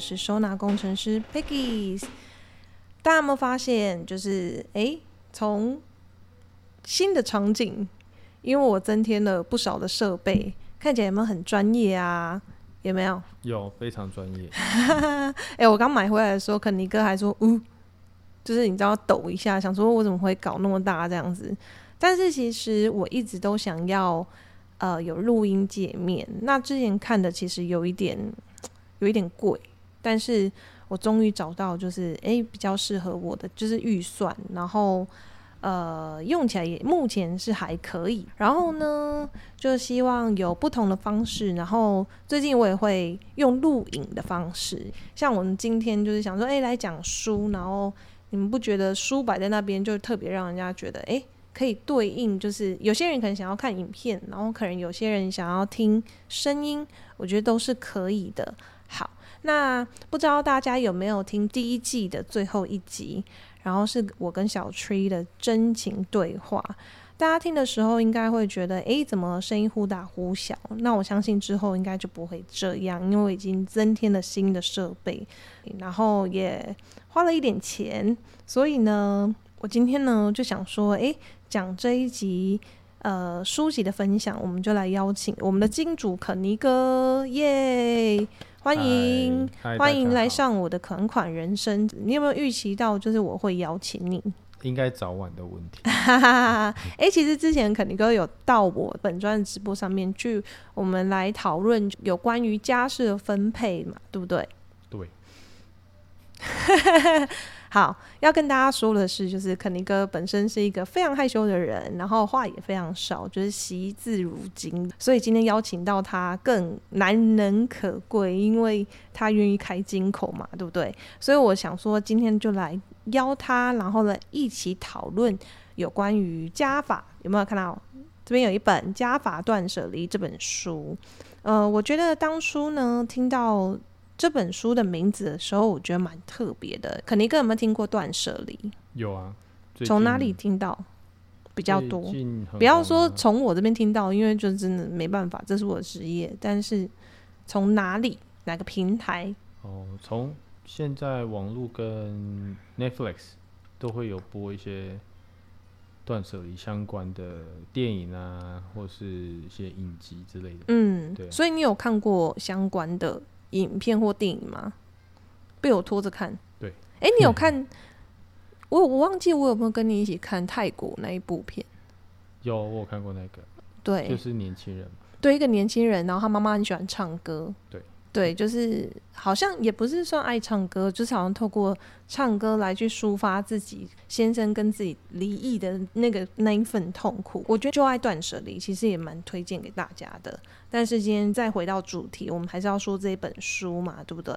是收纳工程师 Peggy。大家有没有发现，就是诶，从新的场景，因为我增添了不少的设备，看起来有没有很专业啊？有没有？有，非常专业。哎、我刚买回来的时候，肯尼哥还说，呜、就是你知道抖一下，想说我怎么会搞那么大这样子？但是其实我一直都想要，呃，有录音界面。那之前看的其实有一点，有一点贵，但是我终于找到，就是诶比较适合我的，就是预算，然后呃用起来也目前是还可以。然后呢，就希望有不同的方式。然后最近我也会用录影的方式，像我们今天就是想说，诶来讲书，然后你们不觉得书摆在那边就特别让人家觉得，诶可以对应，就是有些人可能想要看影片，然后可能有些人想要听声音，我觉得都是可以的。好，那不知道大家有没有听第一季的最后一集？然后是我跟小 Tree 的真情对话。大家听的时候应该会觉得，诶，怎么声音忽大忽小？那我相信之后应该就不会这样，因为我已经增添了新的设备，然后也花了一点钱，所以呢，我今天呢就想说，诶，讲这一集呃书籍的分享，我们就来邀请我们的金主肯尼哥，耶！欢迎欢迎来。上我的款款人生。你有没有预期到，就是我会邀请你？好应该早晚的问题。哎，其实之前肯尼哥有到我本专的直播上面去，我们来讨论有关于家事的分配嘛，对不对？对，好，要跟大家说的是，就是肯尼哥本身是一个非常害羞的人，然后话也非常少，就是惜字如金，所以今天邀请到他更难能可贵，因为他愿意开金口嘛，对不对？所以我想说，今天就来邀他，然后呢一起讨论有关于加法，有没有看到？这边有一本《加法断舍离》这本书，呃，我觉得当初呢听到这本书的名字的时候，我觉得蛮特别的。肯尼哥有没有听过断舍离？有啊。最从哪近里听到比较多？不要说从我这边听到，因为就真的没办法，这是我的职业。但是从哪里哪个平台？哦，从现在网络跟 Netflix 都会有播一些断舍离相关的电影啊，或是一些影集之类的。嗯对，啊所以你有看过相关的影片或电影吗？被我拖着看。对。哎、你有看？我我忘记我有没有跟你一起看泰国那一部片？有，我有看过那个，对，就是年轻人。对一个年轻人，然后他妈妈很喜欢唱歌，对对，就是好像也不是算爱唱歌，就是好像透过唱歌来去抒发自己先生跟自己离异的那个那一份痛苦。我觉得就爱断舍离，其实也蛮推荐给大家的。但是今天再回到主题，我们还是要说这一本书嘛，对不对？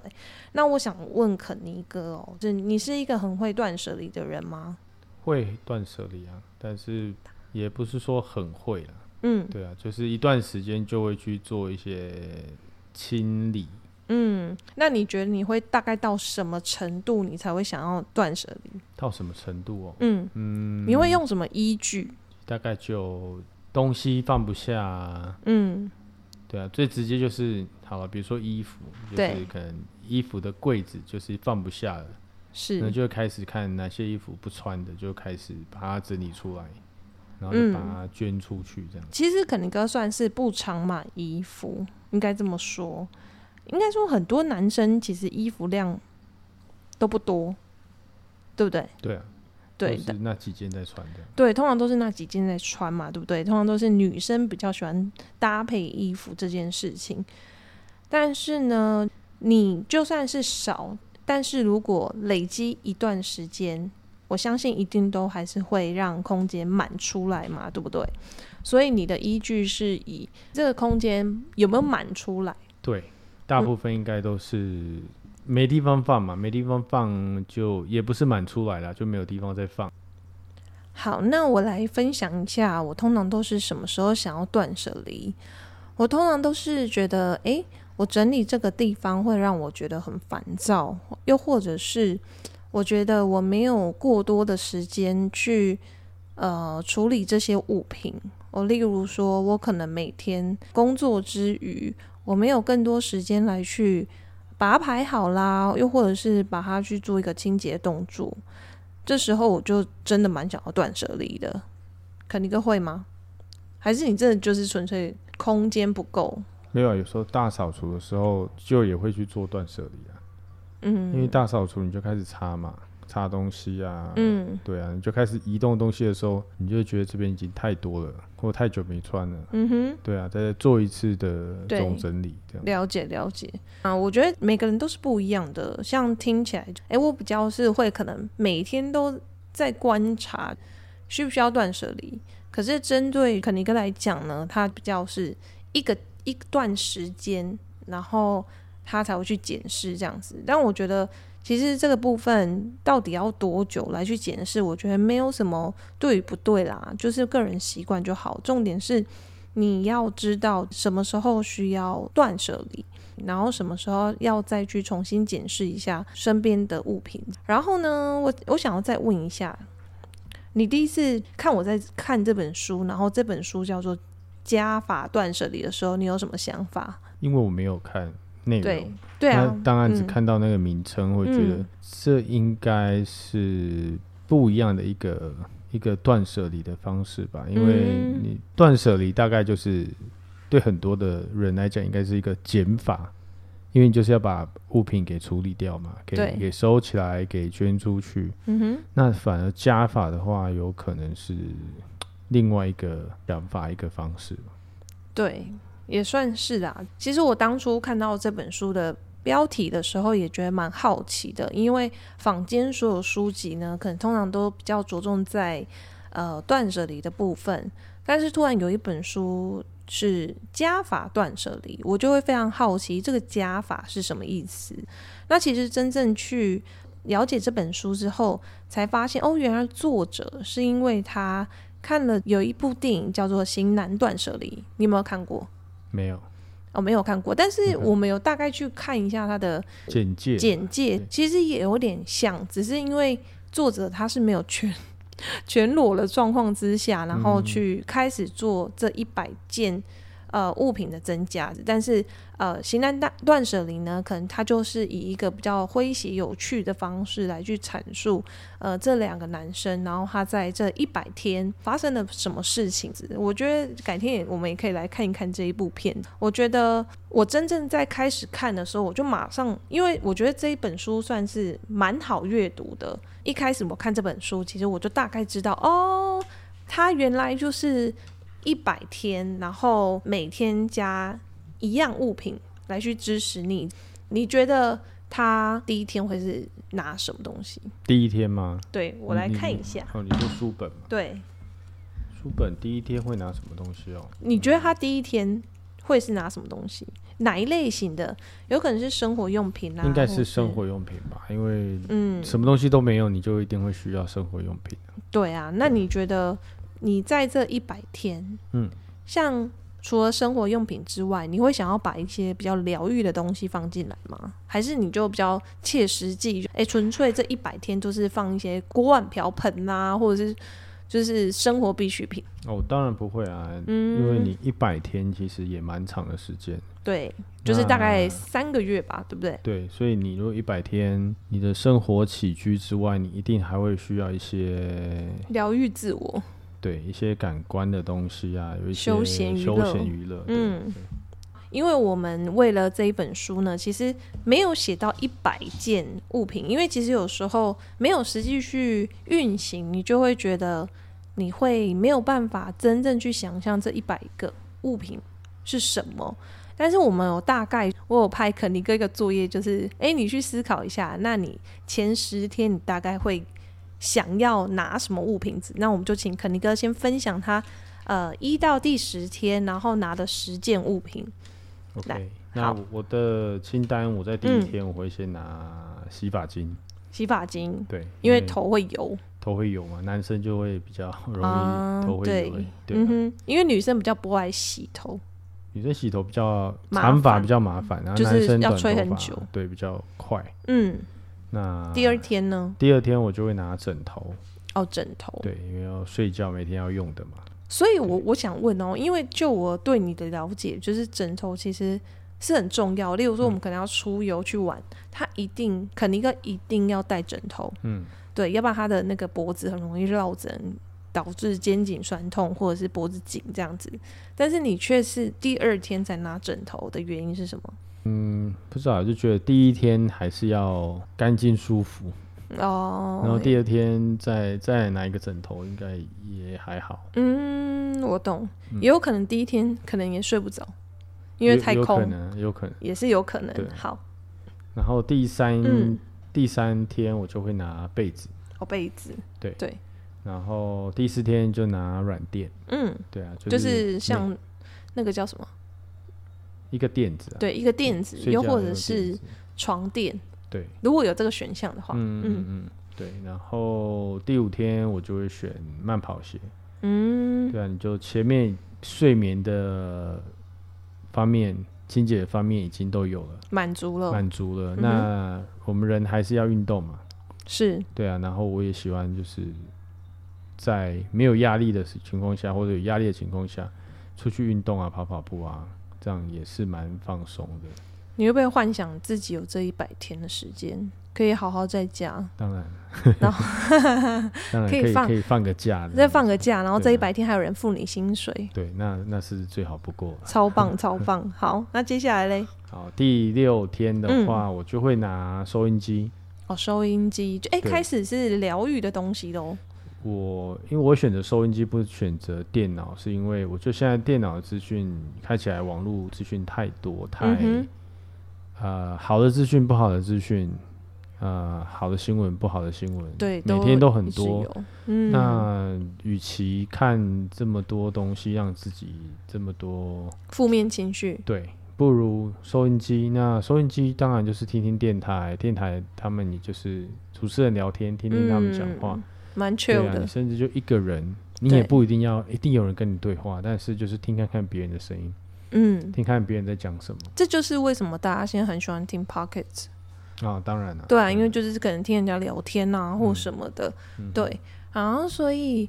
那我想问肯尼哥哦，就是你是一个很会断舍离的人吗？会断舍离啊，但是也不是说很会啦。嗯对啊，就是一段时间就会去做一些清理。嗯，那你觉得你会大概到什么程度，你才会想要断舍离？到什么程度哦？嗯，嗯，你会用什么依据？大概就东西放不下啊，嗯对啊，最直接就是好了，比如说衣服，就是可能衣服的柜子就是放不下了，是那就会开始看哪些衣服不穿的，就开始把它整理出来，然后嗯就把它捐出去，这样。其实肯尼哥算是不常买衣服，应该这么说。应该说很多男生其实衣服量都不多，对不对？对啊，对都是那几件在穿的。对，通常都是那几件在穿嘛，对不对？通常都是女生比较喜欢搭配衣服这件事情。但是呢，你就算是少，但是如果累积一段时间，我相信一定都还是会让空间满出来嘛，对不对？所以你的依据是以这个空间有没有满出来？对，大嗯部分应该都是没地方放嘛，没地方放就也不是满出来了，就没有地方再放。好，那我来分享一下，我通常都是什么时候想要断舍离？我通常都是觉得，诶，我整理这个地方会让我觉得很烦躁，又或者是我觉得我没有过多的时间去呃处理这些物品。我例如说，我可能每天工作之余，我没有更多时间来去把它排好啦，又或者是把它去做一个清洁动作，这时候我就真的蛮想要断舍离的。肯尼哥会吗？还是你真的就是纯粹空间不够？没有啊，有时候大扫除的时候就也会去做断舍离。嗯，因为大扫除你就开始擦嘛。擦东西啊，嗯，对啊，你就开始移动东西的时候，你就觉得这边已经太多了，或太久没穿了，嗯哼，对啊，再做一次的总整理，这样。了解了解。啊。我觉得每个人都是不一样的，像听起来，哎，我比较是会可能每天都在观察需不需要断舍离，可是针对肯尼哥来讲呢，他比较是一个一段时间，然后他才会去检视这样子，但我觉得。其实这个部分到底要多久来去检视？我觉得没有什么对与不对啦，就是个人习惯就好。重点是你要知道什么时候需要断舍离，然后什么时候要再去重新检视一下身边的物品。然后呢，我我想要再问一下，你第一次看我在看这本书，然后这本书叫做《加法断舍离》的时候，你有什么想法？因为我没有看。内容，对啊，当然只看到那个名称，会觉得这应该是不一样的一个一个断舍离的方式吧。因为你断舍离大概就是对很多的人来讲，应该是一个减法，因为就是要把物品给处理掉嘛，给给收起来，给捐出去。嗯哼，那反而加法的话，有可能是另外一个想法，一个方式。对。也算是啦。其实我当初看到这本书的标题的时候，也觉得蛮好奇的，因为坊间所有书籍呢，可能通常都比较着重在呃断舍离的部分，但是突然有一本书是加法断舍离，我就会非常好奇这个加法是什么意思。那其实真正去了解这本书之后，才发现哦，原来作者是因为他看了有一部电影叫做《型男断舍离》，你有没有看过？没有，哦，没有看过，但是我们有大概去看一下他的简介。简介其实也有点像，只是因为作者他是没有全 全裸的状况之下，然后去开始做这一百件。呃，物品的增加，但是呃，型男断断舍离呢，可能它就是以一个比较诙谐有趣的方式来去阐述，呃，这两个男生，然后他在这一百天发生了什么事情。我觉得改天也我们也可以来看一看这一部片。我觉得我真正在开始看的时候，我就马上，因为我觉得这一本书算是蛮好阅读的。一开始我看这本书，其实我就大概知道，哦，他原来就是。一百天，然后每天加一样物品来去支持你。你觉得他第一天会是拿什么东西？第一天吗？对我来看一下。哦，你说书本吗？对，书本第一天会拿什么东西哦？你觉得他第一天会是拿什么东西？哪一类型的？有可能是生活用品啊？应该是生活用品吧，因为嗯，什么东西都没有，你就一定会需要生活用品。对啊，那你觉得？你在这一百天，嗯，像除了生活用品之外，你会想要把一些比较疗愈的东西放进来吗？还是你就比较切实际？哎，纯粹这一百天就是放一些锅碗瓢盆呐，或者是就是生活必需品？哦，当然不会啊，嗯，因为你一百天其实也蛮长的时间，对，就是大概三个月吧，对不对？对，所以你如果一百天，你的生活起居之外，你一定还会需要一些疗愈自我。对一些感官的东西啊，有一些休闲娱乐，嗯，因为我们为了这一本书呢，其实没有写到一百件物品，因为其实有时候没有实际去运行，你就会觉得你会没有办法真正去想象这一百个物品是什么。但是我们有大概，我有派肯尼哥一个作业，就是哎，你去思考一下，那你前十天你大概会。想要拿什么物品？那我们就请肯尼哥先分享他，呃，一到第十天，然后拿的十件物品。OK，那我的清单，我在第一天我会先拿洗发精。洗发精，对，因为头会油。头会油嘛？男生就会比较容易头会油。对，嗯哼，因为女生比较不爱洗头。女生洗头比较长发比较麻烦，然后男生要吹很久，对，比较快。嗯。那第二天呢？第二天我就会拿枕头哦，枕头对，因为要睡觉，每天要用的嘛。所以，我我想问哦，因为就我对你的了解，就是枕头其实是很重要。例如说，我们嗯可能要出游去玩，他一定肯尼哥一定要带枕头，嗯，对，要不然他的那个脖子很容易落枕，导致肩颈酸痛或者是脖子紧这样子。但是你却是第二天才拿枕头的原因是什么？嗯，不知道，就觉得第一天还是要干净舒服，哦，然后第二天再再拿一个枕头，应该也还好，嗯，我懂，嗯。也有可能第一天可能也睡不着，因为有有可太空，能，有可能。也是有可能。好，然后第三、嗯。第三天我就会拿被子，哦，被子，对。对，然后第四天就拿软垫，嗯，对啊，就就是像那个叫什么？一个垫子啊，对，一个垫子，又或者是床垫，对，如果有这个选项的话，嗯嗯。嗯嗯，对。然后第五天我就会选慢跑鞋，嗯，对啊，你就前面睡眠的方面、清洁的方面已经都有了，满足了，满足了。嗯那我们人还是要运动嘛，是，对啊。然后我也喜欢就是在没有压力的情况下，或者有压力的情况下，出去运动啊，跑跑步啊，这样也是蛮放松的。你会不会幻想自己有这一百天的时间，可以好好在家，当然，然 当然可以放可以放个假，再放个假，然后这一百天还有人付你薪水，对，那那是最好不过了。超棒 超棒。好，那接下来嘞，好，第六天的嗯话，我就会拿收音机。哦，收音机就哎、对开始是疗愈的东西喽。我因为我选择收音机，不选择电脑，是因为我觉得现在电脑的资讯开起来，网络资讯太多，太、嗯呃好的资讯，不好的资讯，呃好的新闻，不好的新闻，对，每天都很多。嗯，那与其看这么多东西，让自己这么多负面情绪，对，不如收音机。那收音机当然就是听听电台，电台他们也就是主持人聊天，听听他们讲话。嗯蛮对 chill 的。甚至就一个人，你也不一定要一定有人跟你对话，但是就是听看看别人的声音，嗯，听看别人在讲什么这就是为什么大家现在很喜欢听 pockets。啊。当然了，对啊，因为就是可能听人家聊天啊，或嗯什么的。嗯对，然后所以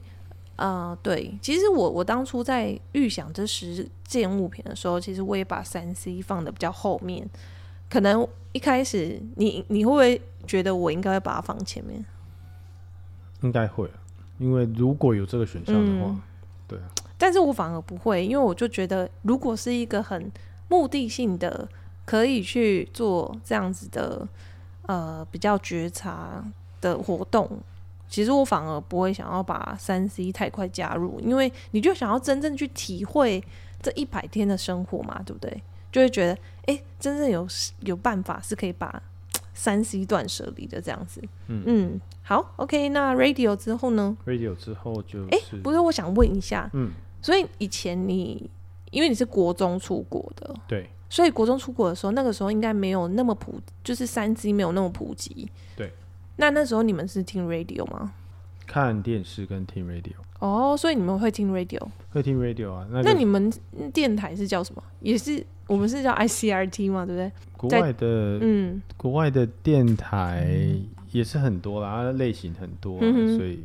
呃，对，其实我我当初在预想这十件物品的时候，其实我也把三 C 放的比较后面。可能一开始你你会不会觉得我应该会把它放前面？应该会啊，因为如果有这个选项的话嗯，对啊，但是我反而不会，因为我就觉得，如果是一个很目的性的，可以去做这样子的呃比较觉察的活动，其实我反而不会想要把三 C 太快加入，因为你就想要真正去体会这一百天的生活嘛，对不对？就会觉得，哎、真正有有办法是可以把三 C 断舍离的这样子。嗯嗯，好，OK，那 Radio 之后呢？radio 之后就哎、是不是，我想问一下，嗯，所以以前你因为你是国中出国的，对所以国中出国的时候，那个时候应该没有那么普，就是三 G 没有那么普及。对。那那时候你们是听 radio 吗？看电视跟听 radio，哦，所以你们会听 radio？、会听 radio 啊。那个那你们电台是叫什么？也是我们是叫 ICRT 嘛，对不对？国外的嗯，国外的电台也是很多啦，类型很多啊、嗯所以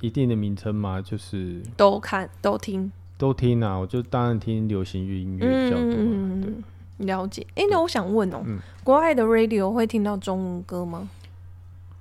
一定的名称嘛，就是都看都听，都听啊。我就当然听流行乐音乐比较多啊、对。嗯，了解。哎、那我想问哦、嗯国外的 radio 会听到中文歌吗？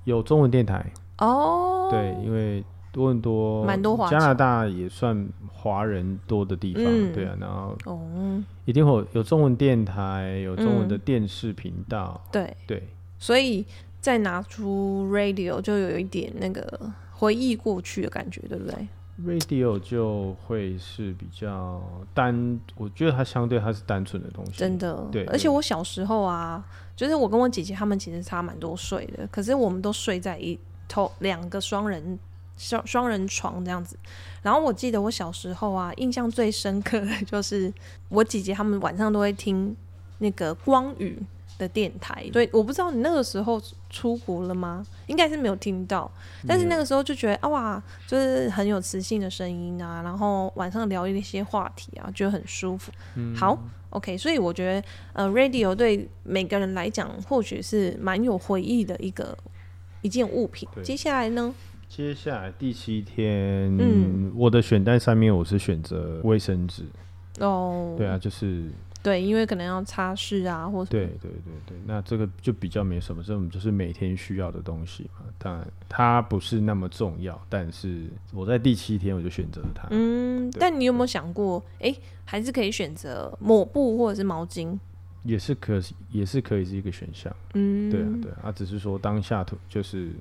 有中文电台，哦，对，因为多伦多、蛮多华侨。加拿大也算华人多的地方，嗯。对啊，然后哦，一定会有有中文电台，有中文的嗯电视频道，对，对，所以再拿出 radio 就有一点那个回忆过去的感觉，对不对？radio 就会是比较单，我觉得它相对它是单纯的东西，真的，对而且我小时候啊，就是我跟我姐姐她们其实差蛮多岁的，可是我们都睡在一头两个双人双双人床这样子。然后我记得我小时候啊，印象最深刻的就是 我姐姐他们晚上都会听那个光宇的电台，所以我不知道你那个时候出国了吗？应该是没有听到，但是那个时候就觉得啊哇，就是很有磁性的声音啊，然后晚上聊一些话题啊，觉得很舒服。嗯好，OK，所以我觉得呃，radio 对每个人来讲，或许是蛮有回忆的一个一件物品。接下来呢？接下来第七天，嗯我的选单上面我是选择卫生纸，哦，对啊，，就是对，因为可能要擦拭啊，或对对对对，那这个就比较没什么，这种就是每天需要的东西嘛。当然它不是那么重要，但是我在第七天我就选择了它。嗯，但你有没有想过，哎、还是可以选择抹布或者是毛巾？也是可也是可以是一个选项。嗯，对啊对啊，啊只是说当下图就是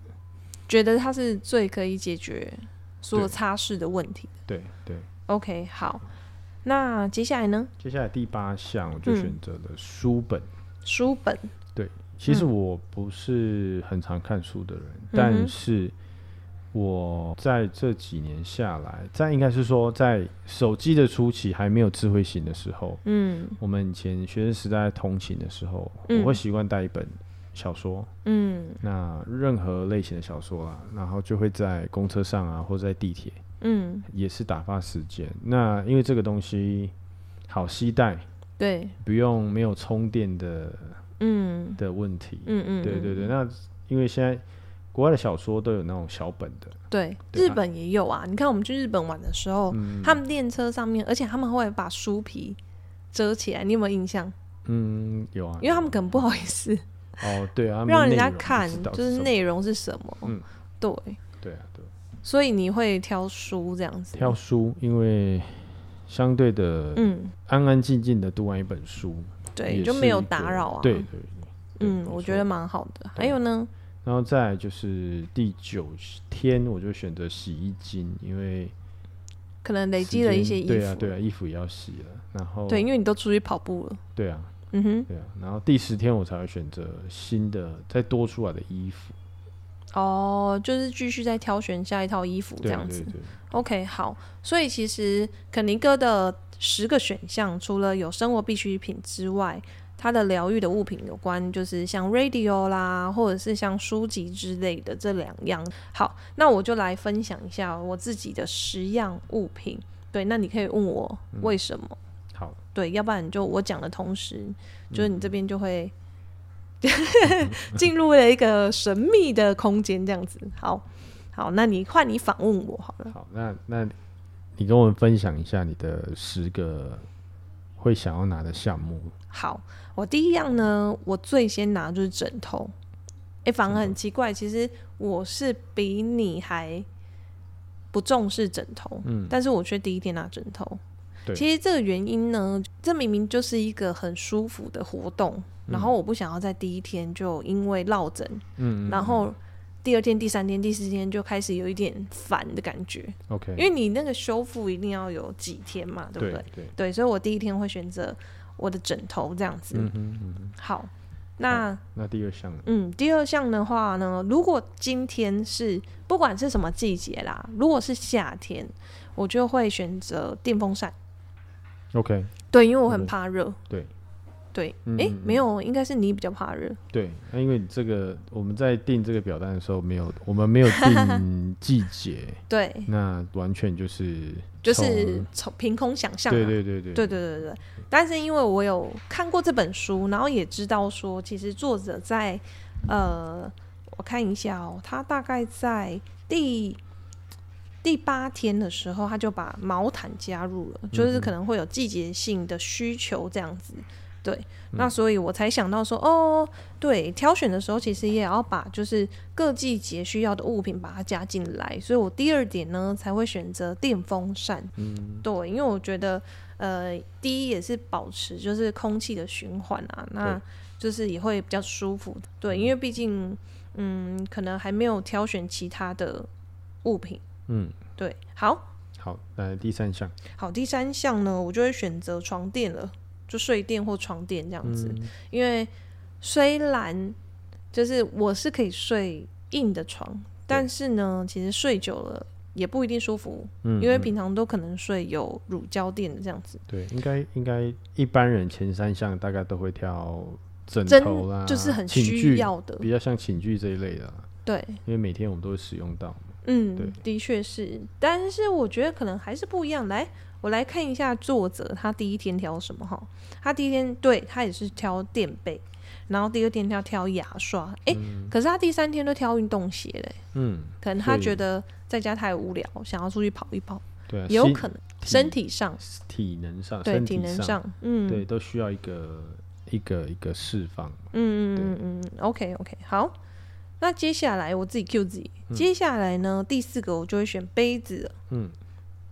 觉得它是最可以解决所有擦拭的问题。对对。OK，好，那接下来呢？接下来第八项我就嗯选择了书本。书本，对其实嗯我不是很常看书的人，嗯但是我在这几年下来，在应该是说在手机的初期还没有智慧型的时候，嗯。我们以前学生时代通勤的时候，嗯。我会习惯带一本小说，嗯。那任何类型的小说啦，然后就会在公车上啊，或者在地铁，嗯，也是打发时间。那因为这个东西好携带，对，不用没有充电的嗯。的问题。嗯嗯，对对对，嗯那因为现在国外的小说都有那种小本的，对，日本也有啊。你看我们去日本玩的时候，嗯他们电车上面，而且他们会把书皮遮起来，你有没有印象？嗯有啊，因为他们可能不好意思哦对啊，让人家看，就是内容是什么。嗯对，对啊对，所以你会挑书这样子。挑书，因为相对的嗯，安安静静的读完一本书，对，就没有打扰啊。对对对，嗯，我觉得蛮好的。还有呢？然后再就是第九天，我就选择洗衣巾，因为可能累时积了一些衣服。对啊对啊，衣服也要洗了，然后对，因为你都出去跑步了。对啊嗯哼，对啊，然后第十天我才会选择新的再多出来的衣服，哦，就是继续再挑选下一套衣服这样子。对对对，OK，好，所以其实肯尼哥的十个选项，除了有生活必需品之外，它的疗愈的物品有关，就是像 radio 啦，或者是像书籍之类的这两样。好，那我就来分享一下我自己的十样物品。对，那你可以问我为什么？好，对，要不然就我讲的同时，就是你这边就会嗯 进入了一个神秘的空间，这样子。好，好，那你换你访问我好了。好，那那你跟我们分享一下你的十个会想要拿的项目。好，我第一样呢，我最先拿就是枕头。哎、反而很奇怪，其实我是比你还不重视枕头，嗯但是我却第一天拿枕头。对其实这个原因呢，这明明就是一个很舒服的活动，然后我不想要在第一天就因为落枕，然后第二天、第三天、第四天就开始有一点烦的感觉，OK，因为你那个修复一定要有几天嘛，对不对对？所以我第一天会选择我的枕头这样子。嗯哼嗯哼。好，那那第二项呢？嗯，第二项的话呢，如果今天是不管是什么季节啦，如果是夏天，我就会选择电风扇。OK，对，因为我很嗯怕热。对对，哎，没有，应该是你比较怕热。对，那因为你这个我们在定这个表单的时候没有，我们没有定 季节，对，那完全就是就是从从凭空想象、啊。对对对对对对对对，但是因为我有看过这本书，然后也知道说，其实作者在呃，我看一下哦，他大概在第第八天的时候，他就把毛毯加入了，就是可能会有季节性的需求这样子。对，那所以我才想到说，哦，对，挑选的时候其实也要把就是各季节需要的物品把它加进来，所以我第二点呢才会选择电风扇。嗯，对，因为我觉得，呃，第一也是保持就是空气的循环啊，那就是也会比较舒服。对，因为毕竟，嗯，可能还没有挑选其他的物品。嗯，对，好好，来第三项，好，第三项呢，我就会选择床垫了，就睡垫或床垫这样子，嗯因为虽然就是我是可以睡硬的床，但是呢，其实睡久了也不一定舒服，因为平常都可能睡有乳胶垫的这样子。对，应该应该一般人前三项大概都会挑枕真头啦，就是很需要的，比较像寝具这一类的，对，因为每天我们都会使用到嘛。嗯对，的确是，但是我觉得可能还是不一样。来，我来看一下作者他第一天挑什么哈，他第一天对他也是挑垫背，然后第二天他挑牙刷，诶，可是他第三天都挑运动鞋嘞，嗯，可能他觉得在家太无聊，想要出去跑一跑。对啊，也有可能身体上体能上，对身体体能上，嗯，对，都需要一个一个一个释放。嗯嗯嗯嗯嗯，OK OK，好。那接下来我自己 Q 自己，嗯接下来呢，第四个我就会选杯子了。嗯，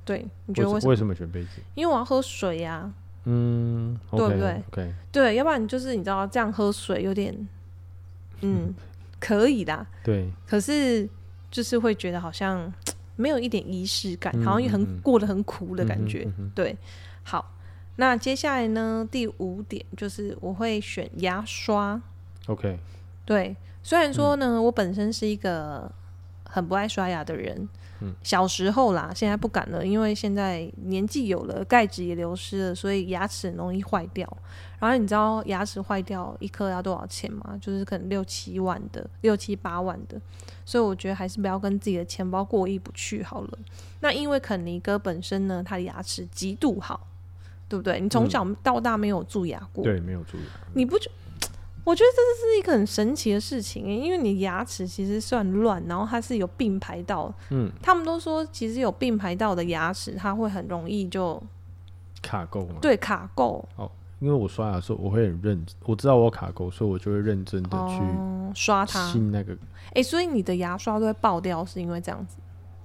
对，你觉得为什么？为什么选杯子？因为我要喝水呀、嗯，对不对？OK，对，要不然就是你知道这样喝水有点，嗯，可以啦，对，可是就是会觉得好像 没有一点仪式感，好像也很过得很苦的感觉。嗯对，好，那接下来呢，第五点就是我会选牙刷。OK，对，虽然说嗯呢，我本身是一个很不爱刷牙的人，嗯小时候啦，现在不敢了，因为现在年纪有了，钙质也流失了，所以牙齿很容易坏掉。然后你知道牙齿坏掉一颗要多少钱吗？就是可能六七万的，六七八万的。所以我觉得还是不要跟自己的钱包过意不去好了。那因为肯尼哥本身呢，他的牙齿极度好，对不对？你从嗯小到大没有蛀牙过，对，没有蛀牙。你不觉？我觉得这是一个很神奇的事情耶，因为你牙齿其实算乱，然后它是有并排到。嗯，他们都说，其实有并排到的牙齿，它会很容易就卡垢嘛。对卡垢哦因为我刷牙的时候，我会很认，我知道我有卡垢，所以我就会认真的哦，刷它。清那个。哎、所以你的牙刷都会爆掉，是因为这样子？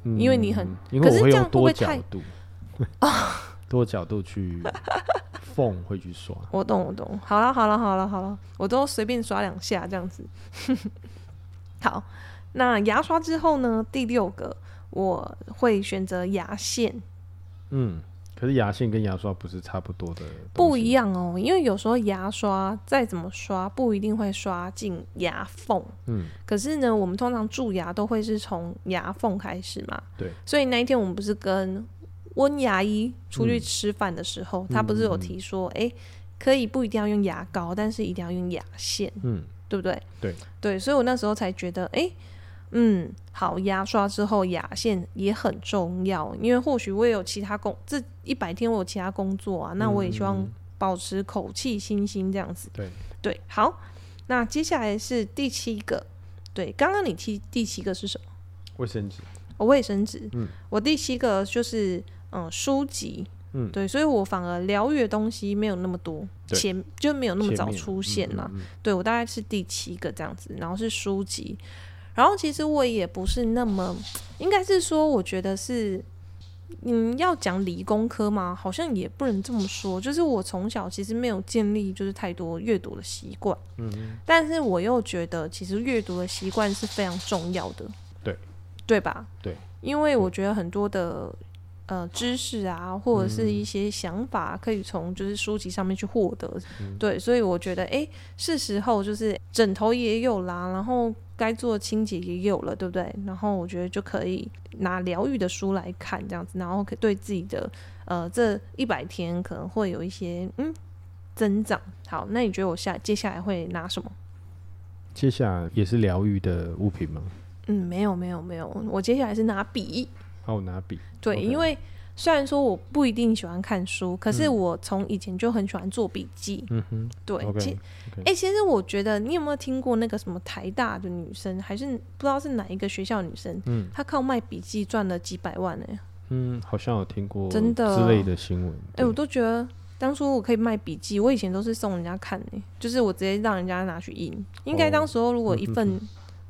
嗯因为你很因为我会可是这样会不会太度，多角度去 缝会去刷。我懂，我懂。好了，好了，好了，好了，我都随便刷两下这样子。好，那牙刷之后呢？第六个我会选择牙线。嗯，可是牙线跟牙刷不是差不多的，不一。样哦，因为有时候牙刷再怎么刷，不一定会刷进牙缝。嗯，可是呢，我们通常蛀牙都会是从牙缝开始嘛。对。所以那一天我们不是跟温牙医出去嗯吃饭的时候，他不是有提说，哎、可以不一定要用牙膏，但是一定要用牙线，嗯，对不对？对。对，所以我那时候才觉得，哎、嗯，好，牙刷之后牙线也很重要，因为或许我也有其他工，这一百天我有其他工作啊，那我也希望嗯保持口气清新这样子。对，对，好，那接下来是第七个，对，刚刚你提第七个是什么？卫生纸。哦，卫生纸。嗯，我第七个就是嗯书籍。嗯对，所以我反而疗愈的东西没有那么多，对前就没有那么早出现啦。嗯嗯嗯对我大概是第七个这样子，然后是书籍，然后其实我也不是那么，应该是说，我觉得是，嗯，要讲理工科嘛，好像也不能这么说，就是我从小其实没有建立就是太多阅读的习惯，嗯嗯，但是我又觉得其实阅读的习惯是非常重要的，对，对吧？对，因为我觉得很多的。呃，知识啊，或者是嗯一些想法，可以从就是书籍上面去获得。嗯对，所以我觉得，哎、是时候就是枕头也有啦，然后该做的清洁也有了，对不对？然后我觉得就可以拿疗愈的书来看，这样子，然后可对自己的呃这一百天可能会有一些嗯增长。好，那你觉得我下接下来会拿什么？接下来也是疗愈的物品吗？嗯，没有没有没有，我接下来是拿笔。哦，拿笔。对因为虽然说我不一定喜欢看书，可是嗯我从以前就很喜欢做笔记。嗯哼对其哎、其实我觉得你有没有听过那个什么台大的女生，还是不知道是哪一个学校女生，嗯她靠卖笔记赚了几百万呢、嗯，好像有听过真的之类的新闻。哎、对我都觉得当初我可以卖笔记，我以前都是送人家看呢、就是我直接让人家拿去印。应该哦当时候如果一嗯份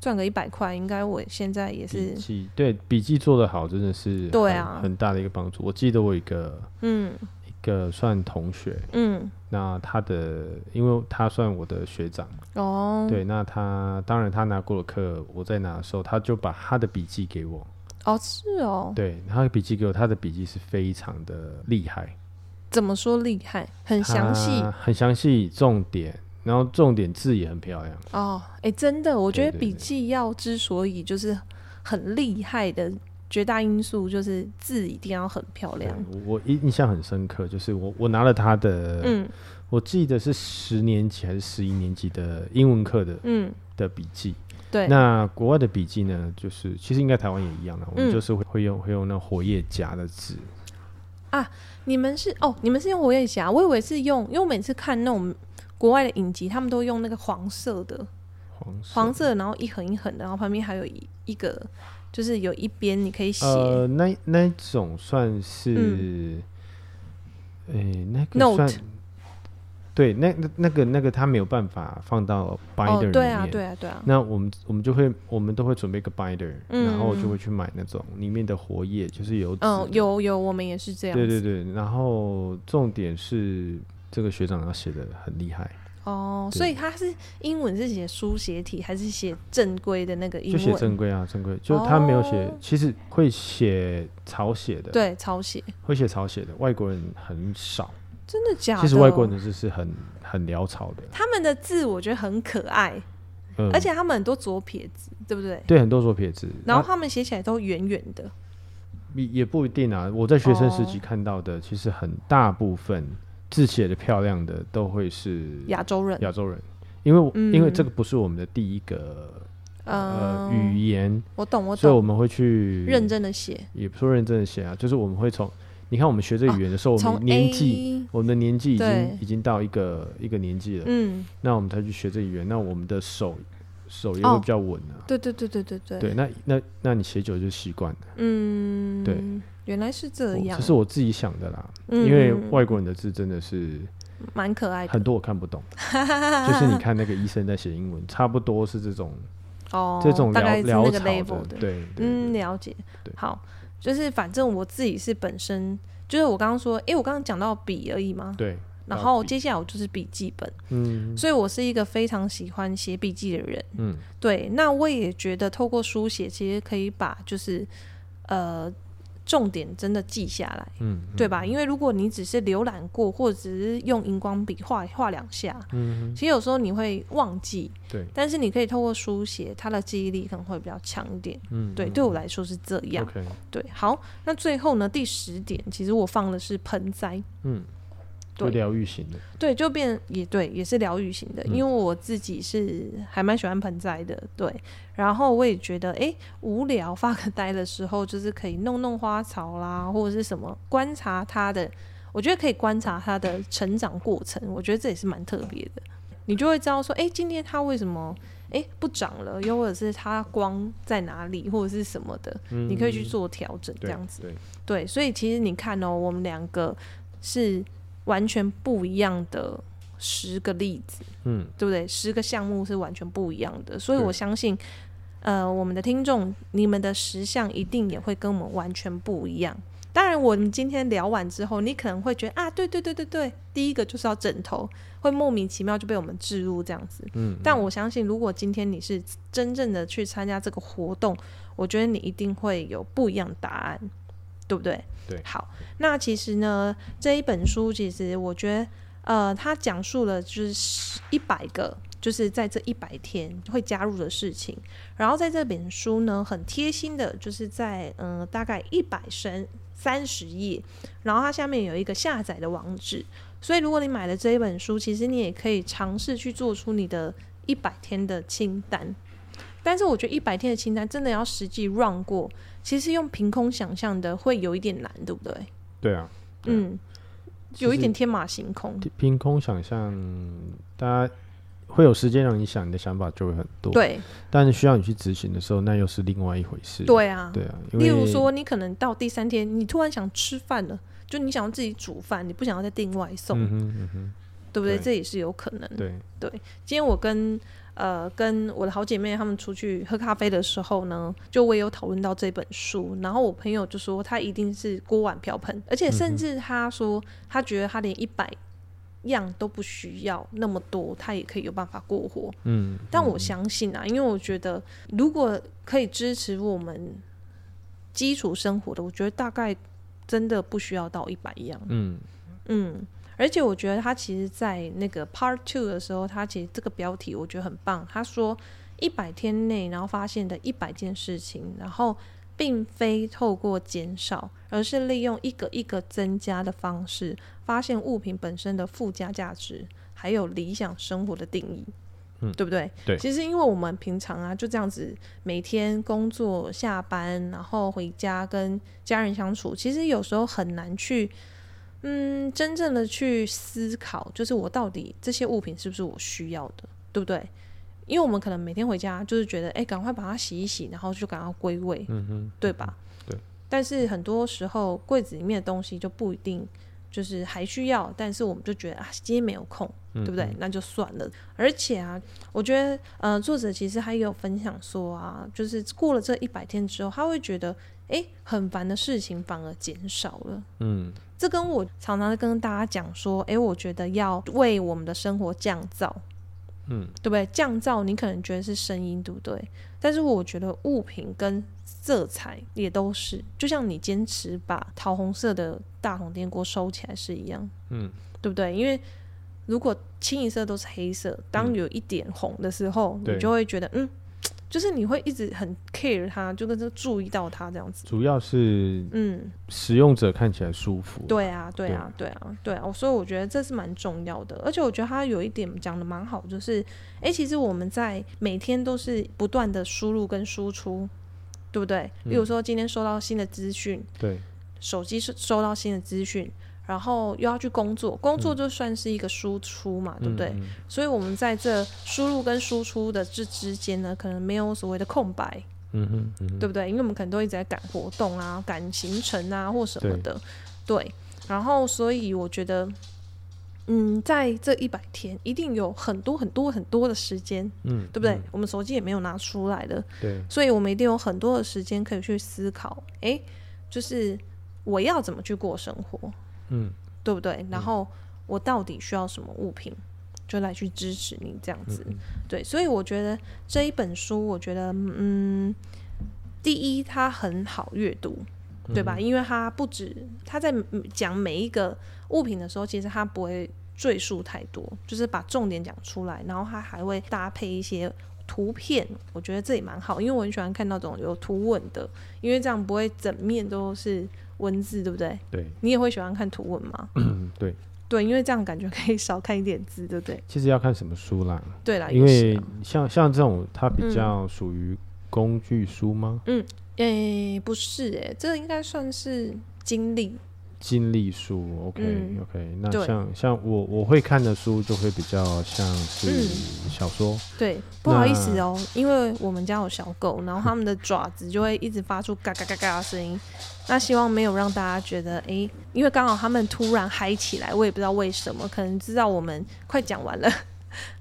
赚个一百块，应该我现在也是笔记对笔记做得好，真的是很对啊很大的一个帮助。我记得我一个嗯一个算同学，嗯那他的因为他算我的学长，哦对，那他当然他拿过了课，我在拿的时候，他就把他的笔记给我，哦是哦，对，他的笔记给我，他的笔记是非常的厉害，怎么说厉害？很详细很详细，重点，然后重点字也很漂亮，哦，哎、真的，我觉得笔记要之所以就是很厉害的绝大因素，就是字一定要很漂亮。我我印象很深刻，就是我我拿了他的，嗯。我记得是十年级还是十一年级的英文课的嗯，的笔记。对，那国外的笔记呢，就是其实应该台湾也一样的，我们嗯就是会会用会用那活页夹的纸，你们是哦，你们是用活页夹，我以为是用，因为我每次看那种国外的影集，他们都用那个黄色的，黄色。黄色，然后一横一横的，然后旁边还有一一个就是有一边你可以写、呃，那那一种算是，诶、那个 Note 算，对，那那那个那个他没有办法放到 binder 里面。哦，对啊，对啊，对啊，那我们我们就会我们都会准备一个 binder，、嗯然后就会去买那种里面的活页，就是有纸嗯，的有有，我们也是这样。对对对，然后重点是这个学长要写的很厉害，哦，所以他是英文是写书写体，还是写正规的那个英就写？正规啊，正规，就他没有写，哦其实会写草写的，，对，草写，会写草写的，外国人很少。真的假的？其实外国人是是很很潦草的，他们的字我觉得很可爱，嗯，而且他们很多左撇子，对不对？对很多左撇子，然后啊他们写起来都圆圆的。也也不一定啊。我在学生时期哦看到的，其实很大部分字写的漂亮的都会是亚洲人，亚洲人，因为我、因为嗯这个不是我们的第一个呃嗯语言，我懂，我懂，所以我们会去认，真的写，也不说认真的写啊，就是我们会从你看我们学这语言的时候，我从们年纪。我们的年纪已经已经到一个一个年纪了，嗯，那我们才去学这语言，那我们的手手也哦。会比较稳啊。对对对对对对，对，那那那你写久就习惯了。嗯，对，原来是这样，我这是我自己想的啦，嗯。因为嗯外国人的字真的是蛮可爱的。很多我看不懂，就是你看那个医生在写英文，差不多是这种哦，这种大概是那个 level 的，对嗯，了解对。好，就是反正我自己是本身，就是我刚刚说，哎，我刚刚讲到笔而已嘛，对，然后接下来我就是笔记本，嗯所以我是一个非常喜欢写笔记的人。嗯对，那我也觉得透过书写，其实可以把就是呃重点真的记下来，嗯，对吧？因为如果你只是浏览过，或者只是用荧光笔画画两下，嗯，其实有时候你会忘记。对，但是你可以透过书写，它的记忆力可能会比较强一点。嗯，对，嗯对我来说是这样。对，好，那最后呢，第十点，其实我放的是盆栽。嗯，就对疗愈型的，对，就变也对，也是疗愈型的，嗯因为我自己是还蛮喜欢盆栽的，对。然后我也觉得，诶，无聊发个呆的时候，就是可以弄弄花草啦，或者是什么，观察它的，我觉得可以观察它的成长过程，我觉得这也是蛮特别的。你就会知道说，诶，今天它为什么诶不长了，又或者是它光在哪里，或者是什么的，嗯你可以去做调整，这样子。对，对，所以其实你看哦，我们两个是完全不一样的十个例子，嗯对不对？十个项目是完全不一样的，所以我相信，呃，我们的听众，你们的十项一定也会跟我们完全不一样。当然，我们今天聊完之后，你可能会觉得啊，对对对对对，第一个就是要枕头，会莫名其妙就被我们置入这样子。嗯，但我相信，如果今天你是真正的去参加这个活动，我觉得你一定会有不一样的答案，对不对？对好，那其实呢，这一本书其实我觉得，呃，它讲述了就是一百个，就是在这一百天会加入的事情。然后在这本书呢，很贴心的，就是在嗯、呃大概一百三三十页，然后它下面有一个下载的网址。所以如果你买了这一本书，其实你也可以尝试去做出你的一百天的清单。但是我觉得一百天的清单真的要实际 run 过，其实用凭空想象的会有一点难，对不对？对啊，对啊嗯，有一点天马行空。凭空想象，大家会有时间让你想，你的想法就会很多。，对但是需要你去执行的时候，那又是另外一回事。对啊，对啊，例如说，你可能到第三天，你突然想吃饭了，就你想要自己煮饭，你不想要再订外送，嗯哼嗯哼，对不对？对这也是有可能。对对，今天我跟呃跟我的好姐妹她们出去喝咖啡的时候呢，就我也有讨论到这本书，然后我朋友就说他一定是锅碗瓢盆，而且甚至他说他觉得他连一百样都不需要那么多，他也可以有办法过活。嗯，但我相信啊，因为我觉得如果可以支持我们基础生活的，我觉得大概真的不需要到一百样。嗯嗯，而且我觉得他其实，在那个 Part Two 的时候，他其实这个标题我觉得很棒。他说一百天内，然后发现的一百件事情，然后并非透过减少，而是利用一个一个增加的方式，发现物品本身的附加价值，还有理想生活的定义。嗯对不对？对其实因为我们平常啊就这样子，每天工作下班，然后回家跟家人相处，其实有时候很难去嗯，真正的去思考，就是我到底这些物品是不是我需要的，对不对？因为我们可能每天回家就是觉得，哎、赶快把它洗一洗，然后就赶快归位，嗯哼，对吧？对。但是很多时候柜子里面的东西就不一定就是还需要，但是我们就觉得啊，今天没有空，嗯对不对？那就算了。而且啊，我觉得呃，作者其实还有分享说啊，就是过了这一百天之后，他会觉得，哎，很烦的事情反而减少了。嗯这跟我常常跟大家讲说，诶，我觉得要为我们的生活降噪，嗯对不对？降噪你可能觉得是声音，对不对？但是我觉得物品跟色彩也都是，就像你坚持把桃红色的大红电锅收起来是一样，嗯对不对？因为如果清一色都是黑色，当有一点红的时候，对你就会觉得，嗯，就是你会一直很 care 它，就跟着注意到它这样子。主要是嗯，使用者看起来舒服。对啊，对啊，对啊，对啊，所以我觉得这是蛮重要的，而且我觉得他有一点讲的蛮好，就是，诶，其实我们在每天都是不断的输入跟输出，对不对？比如说今天收到新的资讯，对手机收收到新的资讯，然后又要去工作，工作就算是一个输出嘛，对不对？嗯嗯所以我们在这输入跟输出的这之间呢，可能没有所谓的空白，嗯哼嗯哼，对不对？因为我们可能都一直在赶活动啊、赶行程啊或什么的，对。然后，所以我觉得，嗯，在这一百天，一定有很多很多很多的时间，嗯，对不对？嗯我们手机也没有拿出来的，对，所以我们一定有很多的时间可以去思考，诶，就是我要怎么去过生活，嗯对不对？然后我到底需要什么物品，就来去支持你这样子。嗯对，所以我觉得这一本书，我觉得嗯，第一它很好阅读，对吧？因为它不止它在讲每一个物品的时候，其实它不会赘述太多，就是把重点讲出来，然后它还会搭配一些。图片，我觉得这也蛮好，因为我很喜欢看那种有图文的，因为这样不会整面都是文字，对不对？对，你也会喜欢看图文吗？嗯 对。对，因为这样感觉可以少看一点字，对不对？其实要看什么书啦，对啦，因为像像这种它比嗯较属于工具书吗？嗯诶、不是诶、这个应该算是经历，经历书，OK、嗯 OK，那像像我我会看的书就会比较像是嗯小说，对，不好意思哦、因为我们家有小狗，然后它们的 爪子就会一直发出嘎嘎嘎嘎的声音。那希望没有让大家觉得，诶、因为刚好他们突然嗨起来，我也不知道为什么，可能知道我们快讲完了，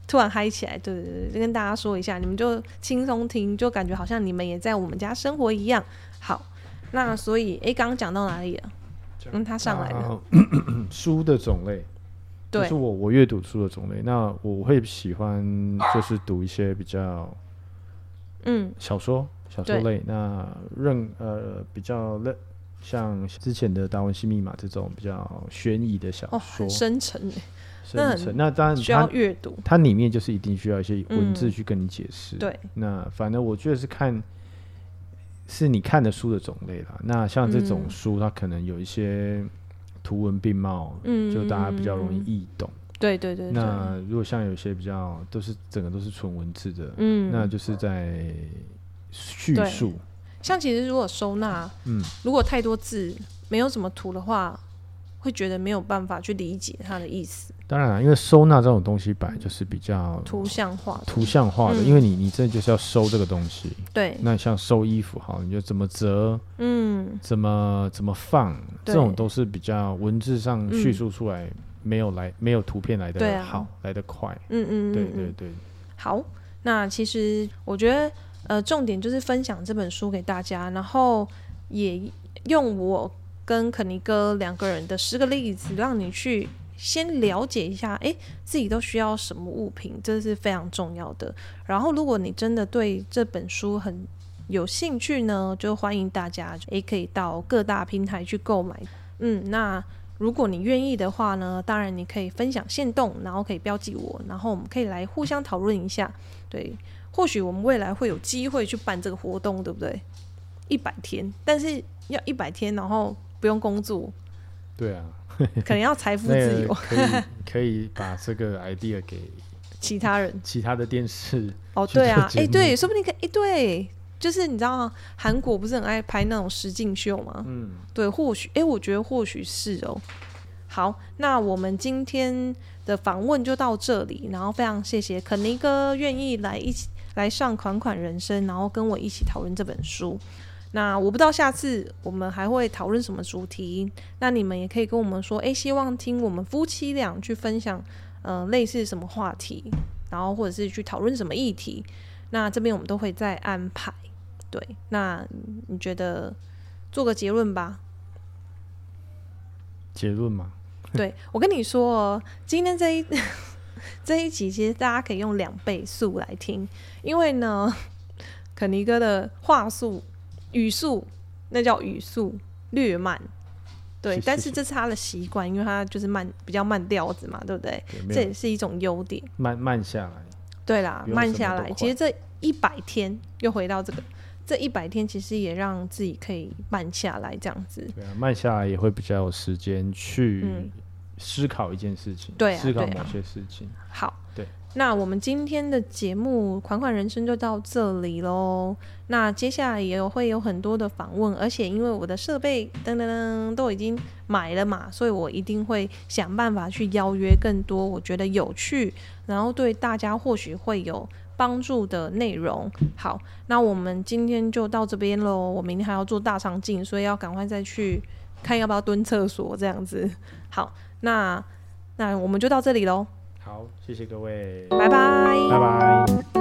突然嗨起来，对对对，就跟大家说一下，你们就轻松听，就感觉好像你们也在我们家生活一样。好，那所以，诶、刚刚讲到哪里了？嗯，他上来了，啊 书的种类，就对是我我阅读书的种类。那我会喜欢就是读一些比较嗯，小说小说类，那任呃比较类像之前的《达文西密码》这种比较悬疑的小哦，说很，深沉诶，深沉。那当然需要阅读，它里面就是一定需要一些文字嗯。去跟你解释。对，那反正我觉得是看是你看的书的种类啦。那像这种嗯书，它可能有一些图文并茂，嗯，就大家比较容易嗯易懂。对对对对，那如果像有些比较都是整个都是纯文字的，嗯，那就是在叙述。像其实如果收纳，嗯，如果太多字，没有什么图的话，会觉得没有办法去理解它的意思，当然了，因为收纳这种东西本来就是比较图像化的。图像化的，嗯。因为你你这就是要收这个东西。对，那像收衣服好，你就怎么折，嗯，怎么怎么放，这对种都是比较文字上叙嗯述出来，没有来没有图片来的好，来的快。嗯嗯，嗯对嗯。对对，好，那其实我觉得，呃，重点就是分享这本书给大家，然后也用我跟肯尼哥两个人的十个例子，让你去先了解一下，诶，自己都需要什么物品，这是非常重要的。然后，如果你真的对这本书很有兴趣呢，就欢迎大家诶可以到各大平台去购买。嗯，那如果你愿意的话呢，当然你可以分享线动，然后可以标记我，然后我们可以来互相讨论一下。对，或许我们未来会有机会去办这个活动，对不对？一百天，但是要一百天，然后不用工作，对啊，可能要财富自由。可以可以把这个 idea 给其他人其他的电视。哦，对啊，哎、对，说不定可以，哎、对，就是你知道韩国不是很爱拍那种实境秀吗？嗯，对，或许，哎、我觉得或许是哦。好，那我们今天的访问就到这里，然后非常谢谢肯尼哥愿意来一起来上款款人生，然后跟我一起讨论这本书。那我不知道下次我们还会讨论什么主题，那你们也可以跟我们说，诶，希望听我们夫妻俩去分享，呃，类似什么话题，然后或者是去讨论什么议题，那这边我们都会再安排。对，那你觉得做个结论吧？结论嘛，对我跟你说哦，今天这一 这一集其实大家可以用两倍速来听，因为呢，肯尼哥的话术。语速那叫语速略慢，对，但是这是他的习惯，因为他就是慢，比较慢调子嘛，对不对？这也是一种优点。慢慢下来，对啦，慢下来。其实这一百天又回到这个，这一百天其实也让自己可以慢下来，这样子。对啊，慢下来也会比较有时间去思考一件事情，对，思考某些事情。好，对。那我们今天的节目《款款人生》就到这里喽。那接下来也有会有很多的访问，而且因为我的设备噔噔噔都已经买了嘛，所以我一定会想办法去邀约更多我觉得有趣，然后对大家或许会有帮助的内容。好，那我们今天就到这边喽。我明天还要做大肠镜，所以要赶快再去看要不要蹲厕所这样子。好，那那我们就到这里喽。好，谢谢各位，拜拜，拜拜。